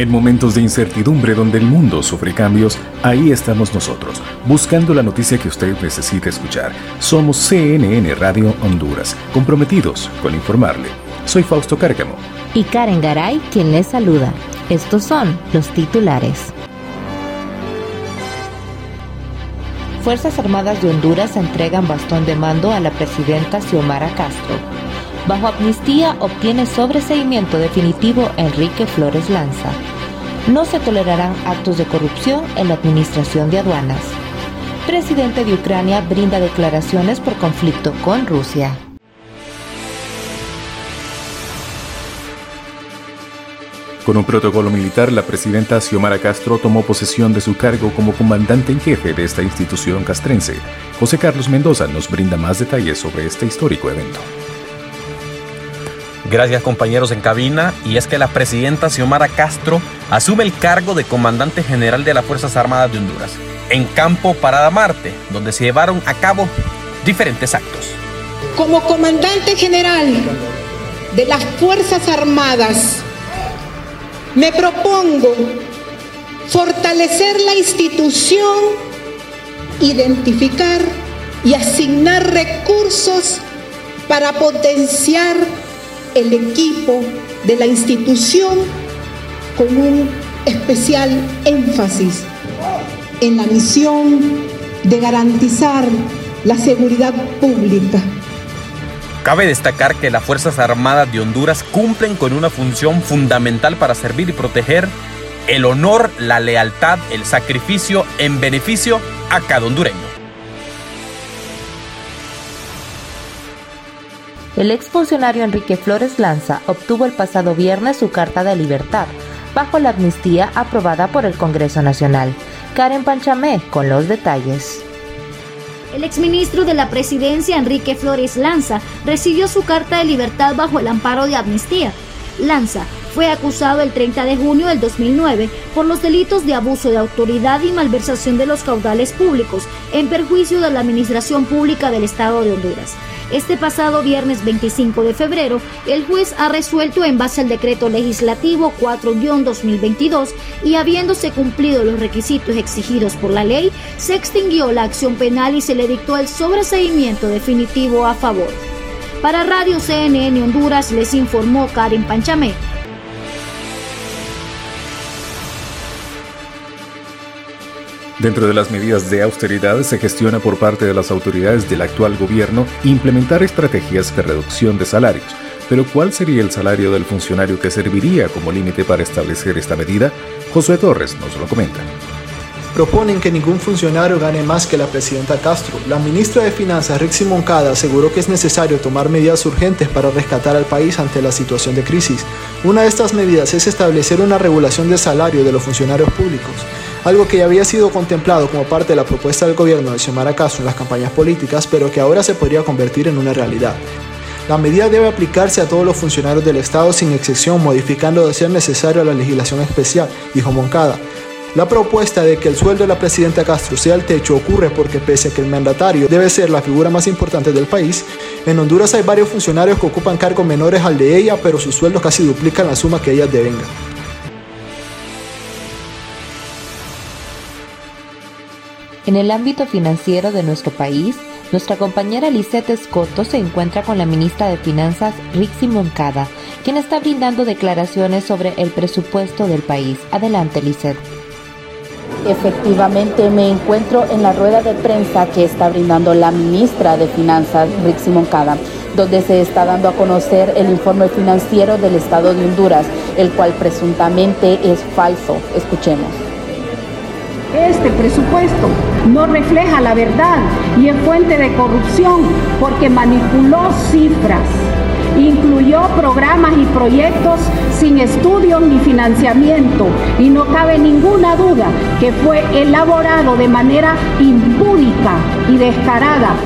En momentos de incertidumbre donde el mundo sufre cambios, ahí estamos nosotros, buscando la noticia que usted necesita escuchar. Somos CNN Radio Honduras, comprometidos con informarle. Soy Fausto Cárcamo. Y Karen Garay, quien les saluda. Estos son los titulares. Fuerzas Armadas de Honduras entregan bastón de mando a la presidenta Xiomara Castro. Bajo amnistía obtiene sobreseimiento definitivo Enrique Flores Lanza. No se tolerarán actos de corrupción en la administración de aduanas. Presidente de Ucrania brinda declaraciones por conflicto con Rusia. Con un protocolo militar, la presidenta Xiomara Castro tomó posesión de su cargo como comandante en jefe de esta institución castrense. José Carlos Mendoza nos brinda más detalles sobre este histórico evento. Gracias compañeros en cabina. Y es que la presidenta Xiomara Castro asume el cargo de comandante general de las Fuerzas Armadas de Honduras en Campo Parada Marte, donde se llevaron a cabo diferentes actos. Como comandante general de las Fuerzas Armadas, me propongo fortalecer la institución, identificar y asignar recursos para potenciar el equipo de la institución con un especial énfasis en la misión de garantizar la seguridad pública. Cabe destacar que las Fuerzas Armadas de Honduras cumplen con una función fundamental para servir y proteger el honor, la lealtad, el sacrificio en beneficio a cada hondureño. El exfuncionario Enrique Flores Lanza obtuvo el pasado viernes su carta de libertad bajo la amnistía aprobada por el Congreso Nacional. Karen Panchamé con los detalles. El exministro de la Presidencia, Enrique Flores Lanza, recibió su carta de libertad bajo el amparo de amnistía. Lanza fue acusado el 30 de junio del 2009 por los delitos de abuso de autoridad y malversación de los caudales públicos en perjuicio de la Administración Pública del Estado de Honduras. Este pasado viernes 25 de febrero, el juez ha resuelto en base al decreto legislativo 4-2022 y habiéndose cumplido los requisitos exigidos por la ley, se extinguió la acción penal y se le dictó el sobreseimiento definitivo a favor. Para Radio CNN Honduras les informó Karen Panchamé. Dentro de las medidas de austeridad se gestiona por parte de las autoridades del actual gobierno implementar estrategias de reducción de salarios. Pero ¿cuál sería el salario del funcionario que serviría como límite para establecer esta medida? Josué Torres nos lo comenta. Proponen que ningún funcionario gane más que la presidenta Castro. La ministra de Finanzas, Rixi Moncada, aseguró que es necesario tomar medidas urgentes para rescatar al país ante la situación de crisis. Una de estas medidas es establecer una regulación de salario de los funcionarios públicos algo que ya había sido contemplado como parte de la propuesta del gobierno de Xiomara Castro en las campañas políticas, pero que ahora se podría convertir en una realidad. La medida debe aplicarse a todos los funcionarios del Estado sin excepción, modificando de ser necesario la legislación especial, dijo Moncada. La propuesta de que el sueldo de la presidenta Castro sea el techo ocurre porque pese a que el mandatario debe ser la figura más importante del país, en Honduras hay varios funcionarios que ocupan cargos menores al de ella, pero sus sueldos casi duplican la suma que ellas devengan. En el ámbito financiero de nuestro país, nuestra compañera Lisette Escoto se encuentra con la ministra de Finanzas, Rixi Moncada, quien está brindando declaraciones sobre el presupuesto del país. Adelante, Lisette. Efectivamente, me encuentro en la rueda de prensa que está brindando la ministra de Finanzas, Rixi Moncada, donde se está dando a conocer el informe financiero del Estado de Honduras, el cual presuntamente es falso. Escuchemos. Este presupuesto no refleja la verdad y es fuente de corrupción porque manipuló cifras, incluyó programas y proyectos sin estudios ni financiamiento. Y no cabe ninguna duda que fue elaborado de manera impúdica y descarada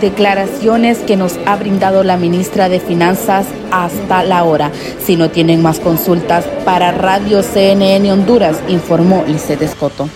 declaraciones que nos ha brindado la ministra de Finanzas hasta la hora. Si no tienen más consultas, para Radio CNN Honduras, informó Lisette Escoto.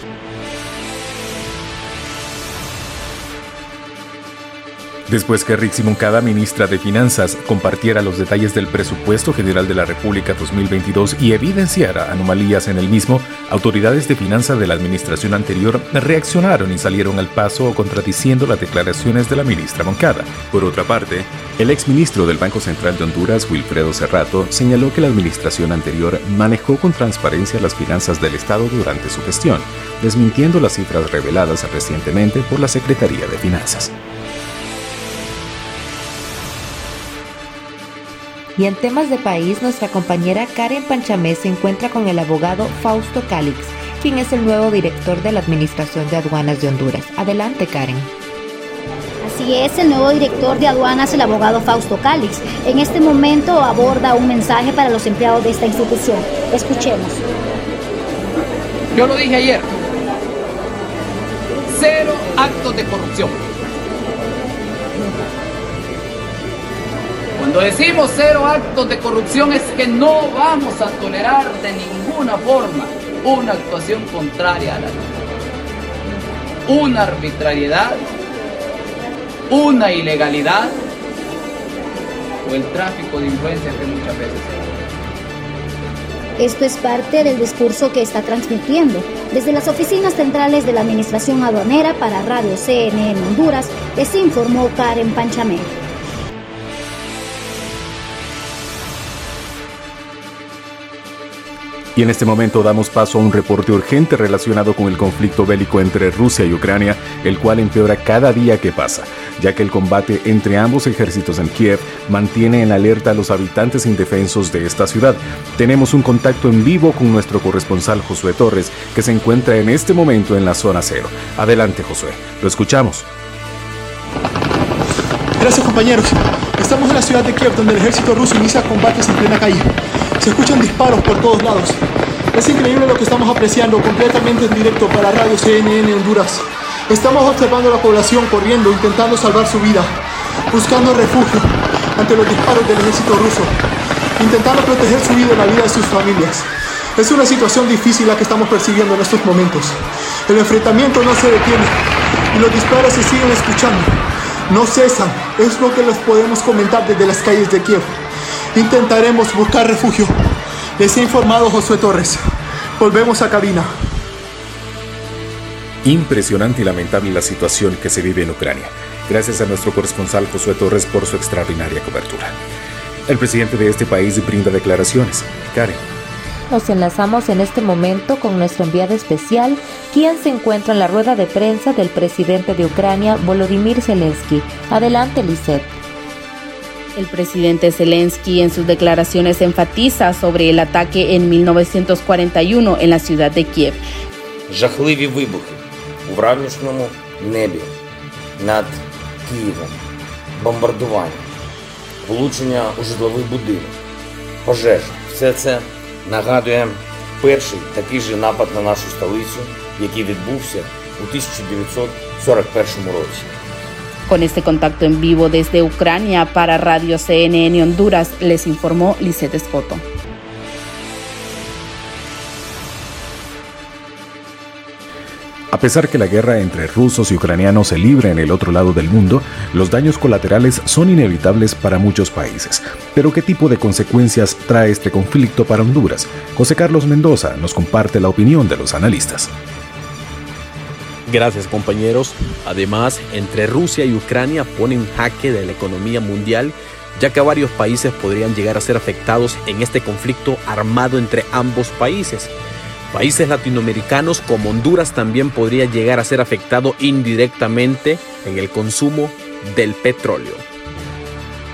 Después que Rixi Moncada, ministra de Finanzas, compartiera los detalles del presupuesto general de la República 2022 y evidenciara anomalías en el mismo, autoridades de finanzas de la administración anterior reaccionaron y salieron al paso contradiciendo las declaraciones de la ministra Moncada. Por otra parte, el exministro del Banco Central de Honduras, Wilfredo Cerrato, señaló que la administración anterior manejó con transparencia las finanzas del Estado durante su gestión, desmintiendo las cifras reveladas recientemente por la Secretaría de Finanzas. Y en temas de país, nuestra compañera Karen Panchamé se encuentra con el abogado Fausto Calix, quien es el nuevo director de la Administración de Aduanas de Honduras. Adelante, Karen. Así es, el nuevo director de aduanas, el abogado Fausto Calix, en este momento aborda un mensaje para los empleados de esta institución. Escuchemos. Yo lo dije ayer, cero actos de corrupción Cuando decimos cero actos de corrupción es que no vamos a tolerar de ninguna forma una actuación contraria a la ley. Una arbitrariedad, una ilegalidad o el tráfico de influencias que muchas veces esto es parte del discurso que está transmitiendo desde las oficinas centrales de la Administración Aduanera para Radio CNN Honduras, les informó Karen Panchamé. Y en este momento damos paso a un reporte urgente relacionado con el conflicto bélico entre Rusia y Ucrania, el cual empeora cada día que pasa, ya que el combate entre ambos ejércitos en Kiev mantiene en alerta a los habitantes indefensos de esta ciudad. Tenemos un contacto en vivo con nuestro corresponsal Josué Torres, que se encuentra en este momento en la zona cero. Adelante, Josué, lo escuchamos. Gracias compañeros. Estamos en la ciudad de Kiev donde el ejército ruso inicia combates en plena calle. Se escuchan disparos por todos lados. Es increíble lo que estamos apreciando completamente en directo para Radio CNN Honduras. Estamos observando a la población corriendo, intentando salvar su vida, buscando refugio ante los disparos del ejército ruso, intentando proteger su vida y la vida de sus familias. Es una situación difícil la que estamos percibiendo en estos momentos. El enfrentamiento no se detiene y los disparos se siguen escuchando. No cesan, es lo que les podemos comentar desde las calles de Kiev intentaremos buscar refugio. Les he informado Josué Torres. Volvemos a cabina. Impresionante y lamentable la situación que se vive en Ucrania. Gracias a nuestro corresponsal Josué Torres por su extraordinaria cobertura. El presidente de este país brinda declaraciones. Karen Nos enlazamos en este momento con nuestro enviado especial, quien se encuentra en la rueda de prensa del presidente de Ucrania, Volodymyr Zelensky. Adelante, Lisette. El presidente Zelensky en sus declaraciones enfatiza sobre el ataque en 1941 en la ciudad de Kiev. Жахливі вибухи у вранішньому небі над Києвом, бомбардування, влучення у житловий будинок, пожежа. Все це нагадує перший такий же напад на нашу столицю, який відбувся у 1941 році. Con este contacto en vivo desde Ucrania para Radio CNN Honduras, les informó Lisette Escoto. A pesar que la guerra entre rusos y ucranianos se libra en el otro lado del mundo, los daños colaterales son inevitables para muchos países. Pero ¿qué tipo de consecuencias trae este conflicto para Honduras? José Carlos Mendoza nos comparte la opinión de los analistas. Gracias compañeros. Además, entre Rusia y Ucrania pone un jaque de la economía mundial, ya que varios países podrían llegar a ser afectados en este conflicto armado entre ambos países. Países latinoamericanos como Honduras también podría llegar a ser afectado indirectamente en el consumo del petróleo.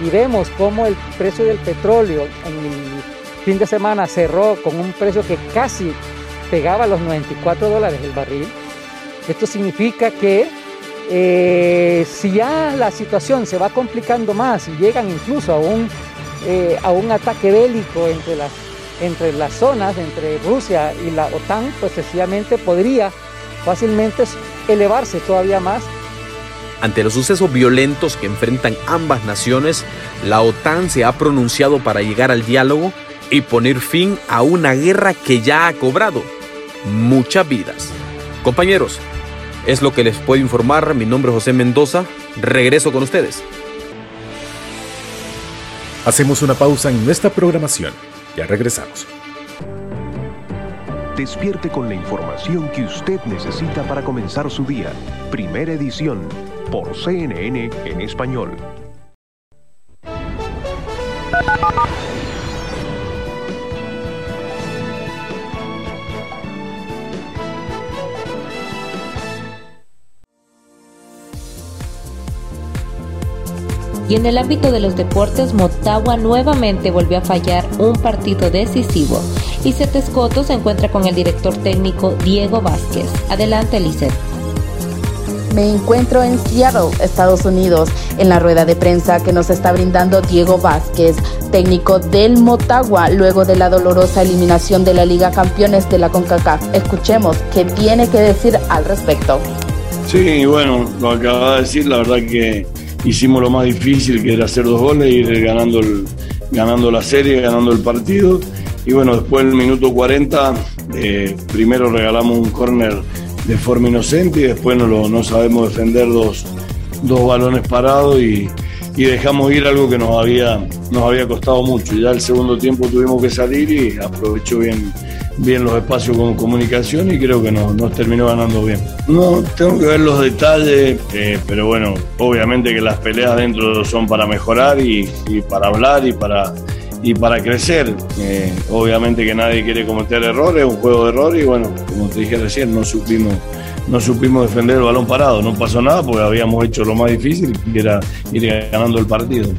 Y vemos cómo el precio del petróleo en el fin de semana cerró con un precio que casi pegaba los 94 dólares el barril esto significa que eh, si ya la situación se va complicando más y llegan incluso a un, eh, a un ataque bélico entre las, entre las zonas, entre Rusia y la OTAN, pues sencillamente podría fácilmente elevarse todavía más. Ante los sucesos violentos que enfrentan ambas naciones, la OTAN se ha pronunciado para llegar al diálogo y poner fin a una guerra que ya ha cobrado muchas vidas. Compañeros, Es lo que les puedo informar. Mi nombre es José Mendoza. Regreso con ustedes. Hacemos una pausa en nuestra programación. Ya regresamos. Despierte con la información que usted necesita para comenzar su día. Primera edición por CNN en español. Y en el ámbito de los deportes, Motagua nuevamente volvió a fallar un partido decisivo. Lisette Escoto se encuentra con el director técnico Diego Vázquez. Adelante, Lisette. Me encuentro en Seattle, Estados Unidos, en la rueda de prensa que nos está brindando Diego Vázquez, técnico del Motagua, luego de la dolorosa eliminación de la Liga Campeones de la CONCACAF. Escuchemos qué tiene que decir al respecto. Sí, bueno, lo acaba de decir, la verdad que hicimos lo más difícil, que era hacer dos goles, ir ganando, el, ganando la serie, ganando el partido. Y bueno, después del minuto 40, eh, primero regalamos un córner de forma inocente y después no, lo, no sabemos defender dos, dos balones parados y, y, dejamos ir algo que nos había, nos había costado mucho. Ya el segundo tiempo tuvimos que salir y aprovechó bien, bien los espacios con comunicación y creo que nos, nos terminó ganando bien. No, tengo que ver los detalles, eh, pero bueno, obviamente que las peleas dentro son para mejorar y, para hablar y para y para crecer. Eh, obviamente que nadie quiere cometer errores, es un juego de errores y bueno, como te dije recién, no supimos, no supimos defender el balón parado. No pasó nada porque habíamos hecho lo más difícil, que era ir ganando el partido.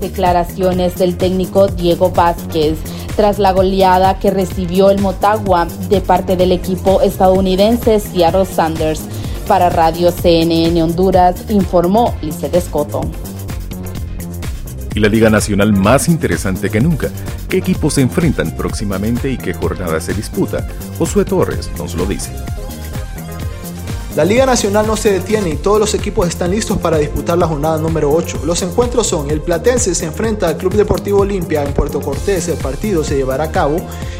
Declaraciones del técnico Diego Vázquez tras la goleada que recibió el Motagua de parte del equipo estadounidense Seattle Sanders. Para Radio CNN Honduras informó Lizeth Escoto y la Liga Nacional más interesante que nunca. ¿Qué equipos se enfrentan próximamente y qué jornada se disputa? Josué Torres nos lo dice. La Liga Nacional no se detiene y todos los equipos están listos para disputar la jornada número 8. Los encuentros son el Platense se enfrenta al Club Deportivo Olimpia en Puerto Cortés. El partido se llevará a cabo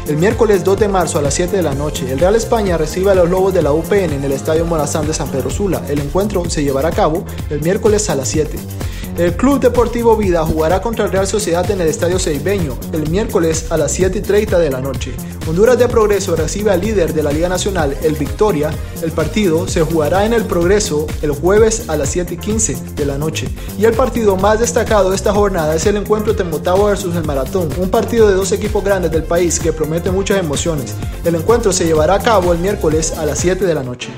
el miércoles 2 de marzo a las 7 de la noche. El Real España recibe a los Lobos de la UPN en el Estadio Morazán de San Pedro Sula. El encuentro se llevará a cabo el miércoles a las 7. El Club Deportivo Vida jugará contra el Real Sociedad en el Estadio Ceibeño el miércoles a las 7 y 30 de la noche. Honduras de Progreso recibe al líder de la Liga Nacional, el Victoria. El partido se jugará en el Progreso el jueves a las 7 y 15 de la noche. Y el partido más destacado de esta jornada es el encuentro de Motagua versus el Maratón, un partido de dos equipos grandes del país que promete muchas emociones. El encuentro se llevará a cabo el miércoles a las 7 de la noche.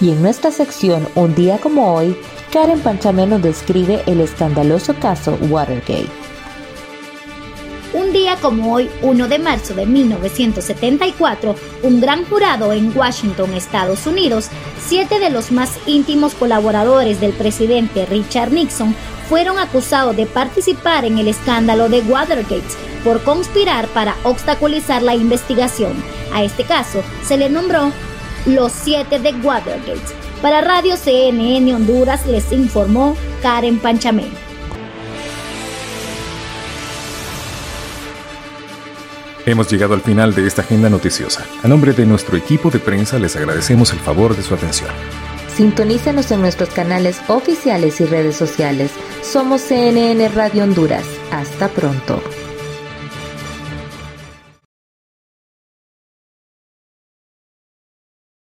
Y en nuestra sección Un día como hoy, Karen Panchamé nos describe el escandaloso caso Watergate. Un día como hoy, 1 de marzo de 1974, un gran jurado en Washington, Estados Unidos, siete de los más íntimos colaboradores del presidente Richard Nixon fueron acusados de participar en el escándalo de Watergate por conspirar para obstaculizar la investigación. A este caso se le nombró los siete de Watergate. Para Radio CNN Honduras les informó Karen Panchamé. Hemos llegado al final de esta agenda noticiosa. A nombre de nuestro equipo de prensa les agradecemos el favor de su atención. Sintonícenos en nuestros canales oficiales y redes sociales. Somos CNN Radio Honduras. Hasta pronto.